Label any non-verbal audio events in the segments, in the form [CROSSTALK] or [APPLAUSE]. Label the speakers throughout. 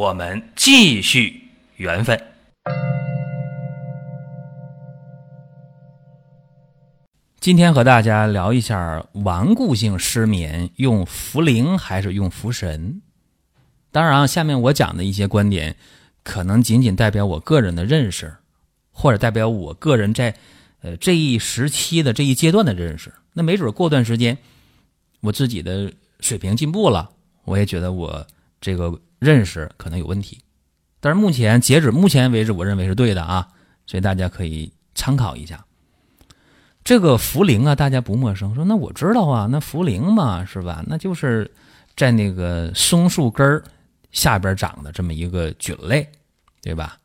Speaker 1: 我们继续缘分。今天和大家聊一下顽固性失眠用茯苓还是用茯神。当然，下面我讲的一些观点，可能仅仅代表我个人的认识，或者代表我个人在呃这一时期的这一阶段的认识。那没准过段时间，我自己的水平进步了，我也觉得我这个。认识可能有问题，但是目前截止目前为止，我认为是对的啊，所以大家可以参考一下。这个茯苓啊，大家不陌生，说那我知道啊，那茯苓嘛，是吧？那就是在那个松树根儿下边长的这么一个菌类，对吧？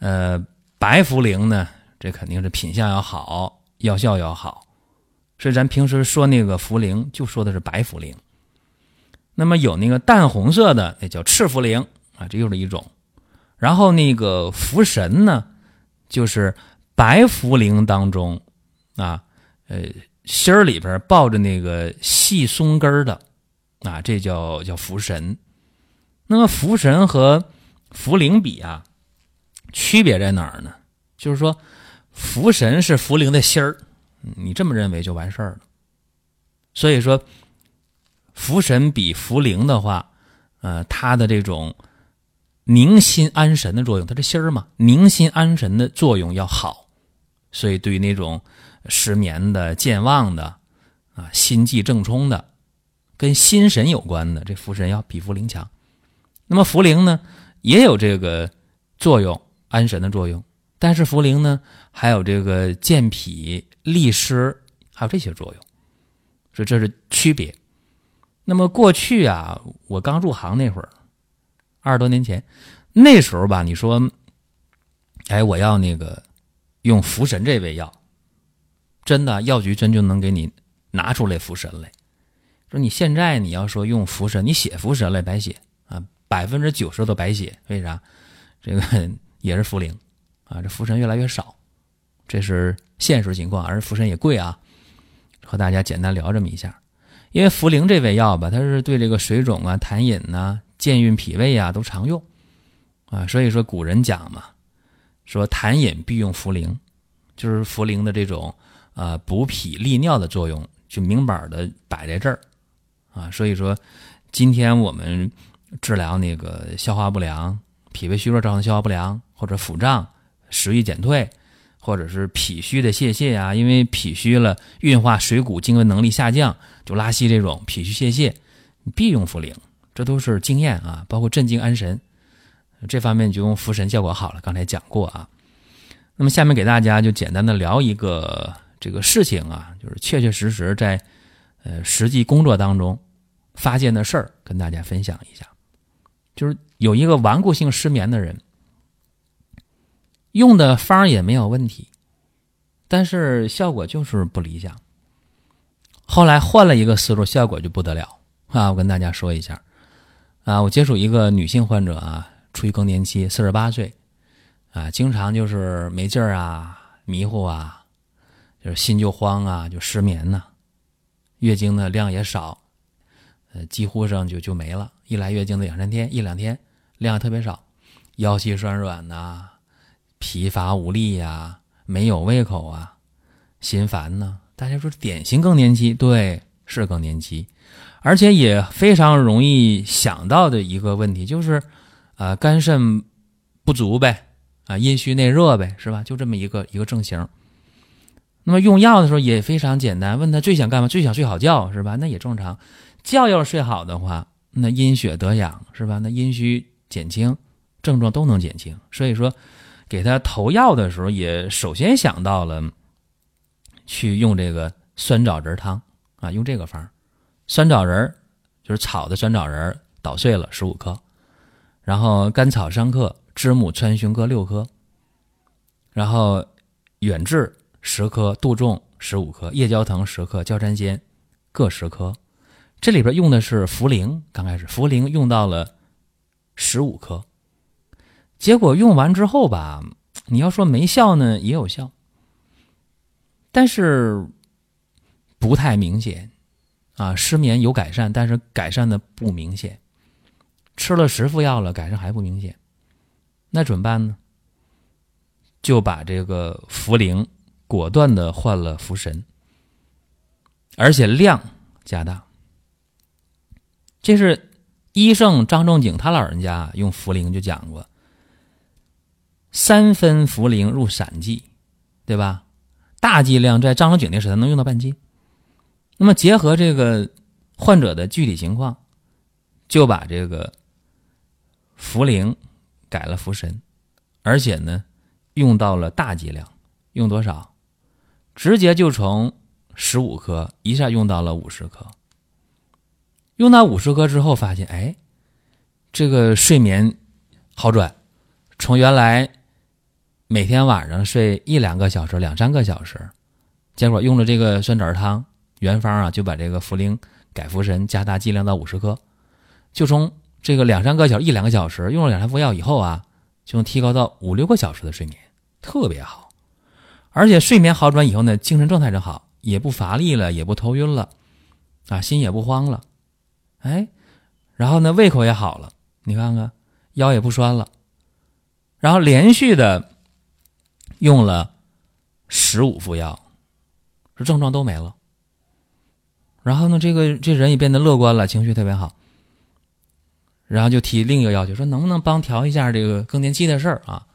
Speaker 1: 呃，白茯苓呢，这肯定是品相要好，药效要好，所以咱平时说那个茯苓，就说的是白茯苓。那么有那个淡红色的，那叫赤茯苓啊，这又是一种。然后那个茯神呢，就是白茯苓当中啊，呃，心儿里边抱着那个细松根的啊，这叫叫茯神。那么茯神和茯苓比啊，区别在哪儿呢？就是说，茯神是茯苓的心儿，你这么认为就完事儿了。所以说。茯神比茯苓的话，呃，它的这种宁心安神的作用，它这心儿嘛，宁心安神的作用要好，所以对于那种失眠的、健忘的啊、心悸正冲的，跟心神有关的，这茯神要比茯苓强。那么茯苓呢，也有这个作用，安神的作用，但是茯苓呢，还有这个健脾利湿，还有这些作用，所以这是区别。那么过去啊，我刚入行那会儿，二十多年前，那时候吧，你说，哎，我要那个用茯神这味药，真的药局真就能给你拿出来茯神来。说你现在你要说用茯神，你写茯神来白写啊，百分之九十都白写。为啥？这个 [LAUGHS] 也是茯苓啊，这茯神越来越少，这是现实情况，而茯神也贵啊。和大家简单聊这么一下。因为茯苓这味药吧，它是对这个水肿啊、痰饮呐、健运脾胃啊都常用，啊，所以说古人讲嘛，说痰饮必用茯苓，就是茯苓的这种啊补脾利尿的作用就明摆的摆在这儿，啊，所以说今天我们治疗那个消化不良、脾胃虚弱造成消化不良或者腹胀、食欲减退。或者是脾虚的泄泻啊，因为脾虚了，运化水谷精微能力下降，就拉稀这种脾虚泄泻，必用茯苓，这都是经验啊。包括镇静安神，这方面就用茯神效果好了。刚才讲过啊。那么下面给大家就简单的聊一个这个事情啊，就是确确实实在呃实际工作当中发现的事儿，跟大家分享一下。就是有一个顽固性失眠的人。用的方也没有问题，但是效果就是不理想。后来换了一个思路，效果就不得了啊！我跟大家说一下啊，我接触一个女性患者啊，处于更年期，四十八岁啊，经常就是没劲儿啊、迷糊啊，就是心就慌啊，就失眠呐。月经的量也少，呃，几乎上就就没了。一来月经的两三天、一两天，量特别少，腰膝酸软呐。疲乏无力呀，没有胃口啊，心烦呢。大家说典型更年期，对，是更年期，而且也非常容易想到的一个问题就是，啊，肝肾不足呗，啊，阴虚内热呗，是吧？就这么一个一个症型。那么用药的时候也非常简单，问他最想干嘛？最想睡好觉，是吧？那也正常。觉要是睡好的话，那阴血得养，是吧？那阴虚减轻，症状都能减轻。所以说。给他投药的时候，也首先想到了去用这个酸枣仁汤啊，用这个方酸枣仁就是炒的酸枣仁捣碎了十五克，然后甘草三克，知母川芎各六颗，然后远志十颗，杜仲十五颗，夜交藤十克，焦山仙各十颗。这里边用的是茯苓，刚开始茯苓用到了十五颗，结果用完之后吧，你要说没效呢，也有效，但是不太明显啊。失眠有改善，但是改善的不明显。吃了十副药了，改善还不明显，那怎么办呢？就把这个茯苓果断的换了茯神，而且量加大。这是医圣张仲景他老人家用茯苓就讲过，三分茯苓入散剂，对吧？大剂量在张仲景那时候能用到半斤。那么结合这个患者的具体情况，就把这个茯苓改了茯神，而且呢用到了大剂量，用多少？直接就从十五克一下用到了五十克。用到五十克之后，发现哎，这个睡眠好转，从原来每天晚上睡一两个小时、两三个小时，结果用了这个酸枣汤原方啊，就把这个茯苓改茯神，加大剂量到五十克，就从这个两三个小时、一两个小时用了两三副药以后啊，就能提高到五六个小时的睡眠，特别好。而且睡眠好转以后呢，精神状态就好，也不乏力了，也不头晕了，啊，心也不慌了。哎，然后呢，胃口也好了，你看看腰也不酸了，然后连续的用了十五副药，这症状都没了。然后呢，这个这人也变得乐观了，情绪特别好。然后就提另一个要求，说能不能帮调一下这个更年期的事儿啊？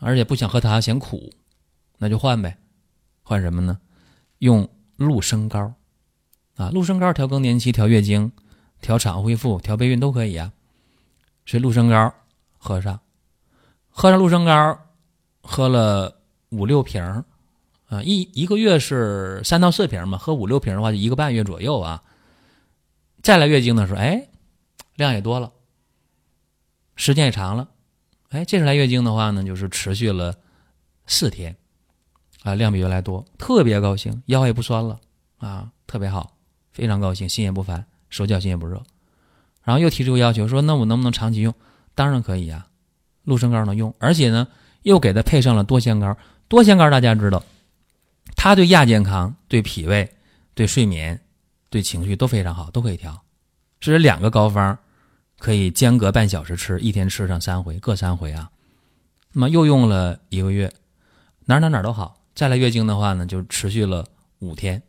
Speaker 1: 而且不想喝汤，嫌苦，那就换呗，换什么呢？用鹿参膏。啊，鹿参膏调更年期、调月经、调产后恢复、调备孕都可以啊。所以鹿参膏喝上，喝上鹿参膏，喝了五六瓶啊，一一个月是三到四瓶嘛，喝五六瓶的话就一个半月左右啊。再来月经的时候，哎，量也多了，时间也长了，哎，这次来月经的话呢，就是持续了四天，啊，量比原来多，特别高兴，腰也不酸了啊，特别好。非常高兴，心也不烦，手脚心也不热，然后又提出个要求说：“那我能不能长期用？”当然可以呀，鹿参膏能用，而且呢，又给它配上了多仙膏。多仙膏大家知道，它对亚健康、对脾胃、对睡眠、对情绪都非常好，都可以调。这是两个膏方，可以间隔半小时吃，一天吃上三回，各三回啊。那么又用了一个月，哪哪哪都好。再来月经的话呢，就持续了五天，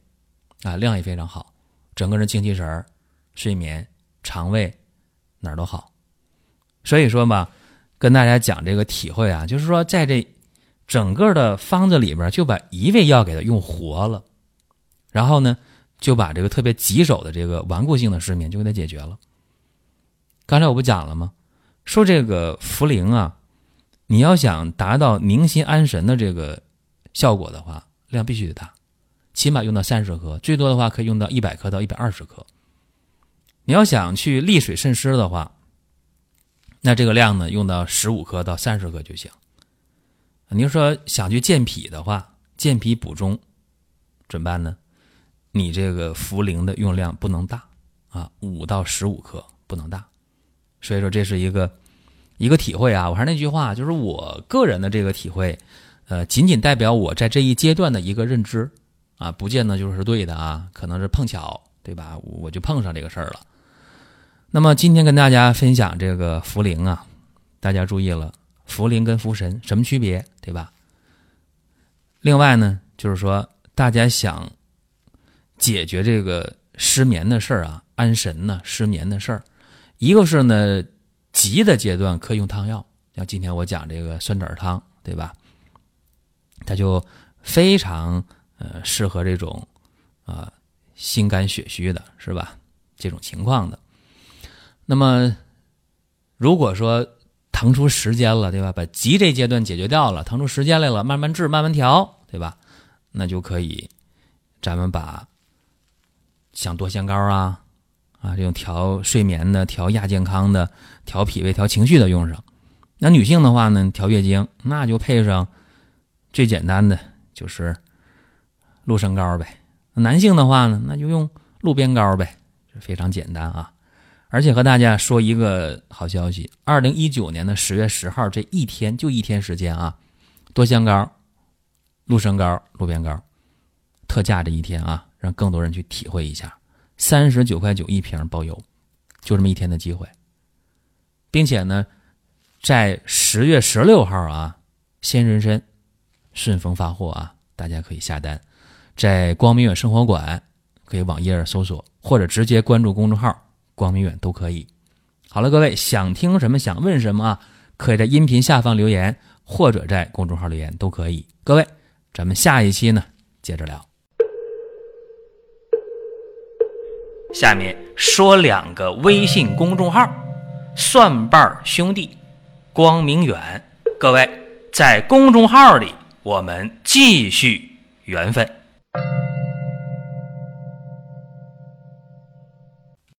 Speaker 1: 啊，量也非常好。整个人精气神儿、睡眠、肠胃哪儿都好，所以说吧，跟大家讲这个体会啊，就是说在这整个的方子里边，就把一味药给它用活了，然后呢，就把这个特别棘手的这个顽固性的失眠就给它解决了。刚才我不讲了吗？说这个茯苓啊，你要想达到宁心安神的这个效果的话，量必须得大。起码用到三十克，最多的话可以用到一百克到一百二十克。你要想去利水渗湿的话，那这个量呢，用到十五克到三十克就行。你要说想去健脾的话，健脾补中怎么办呢？你这个茯苓的用量不能大啊，五到十五克不能大。所以说这是一个一个体会啊。我还是那句话，就是我个人的这个体会，呃，仅仅代表我在这一阶段的一个认知。啊，不见得就是对的啊，可能是碰巧，对吧？我就碰上这个事儿了。那么今天跟大家分享这个茯苓啊，大家注意了，茯苓跟茯神什么区别，对吧？另外呢，就是说大家想解决这个失眠的事儿啊，安神呢，失眠的事儿，一个是呢急的阶段可以用汤药，像今天我讲这个酸枣汤，对吧？它就非常。呃，适合这种啊心肝血虚的，是吧？这种情况的。那么，如果说腾出时间了，对吧？把急这阶段解决掉了，腾出时间来了，慢慢治，慢慢调，对吧？那就可以，咱们把像多腺膏啊啊这种调睡眠的、调亚健康的、调脾胃、调情绪的用上。那女性的话呢，调月经那就配上最简单的就是鹿参膏呗。男性的话呢，那就用鹿鞭膏呗，非常简单啊。而且和大家说一个好消息，二零一九年的十月十号这一天就一天时间啊，多香膏、鹿参膏、鹿鞭膏特价这一天啊，让更多人去体会一下，三十九块九一瓶包邮，就这么一天的机会，并且呢，在十月十六号啊，鲜人参顺丰发货啊，大家可以下单，在光明远生活馆可以网页搜索，或者直接关注公众号。光明远都可以。好了，各位想听什么想问什么啊？可以在音频下方留言，或者在公众号留言都可以。各位，咱们下一期呢接着聊。下面说两个微信公众号：蒜瓣兄弟、光明远。各位在公众号里，我们继续缘分。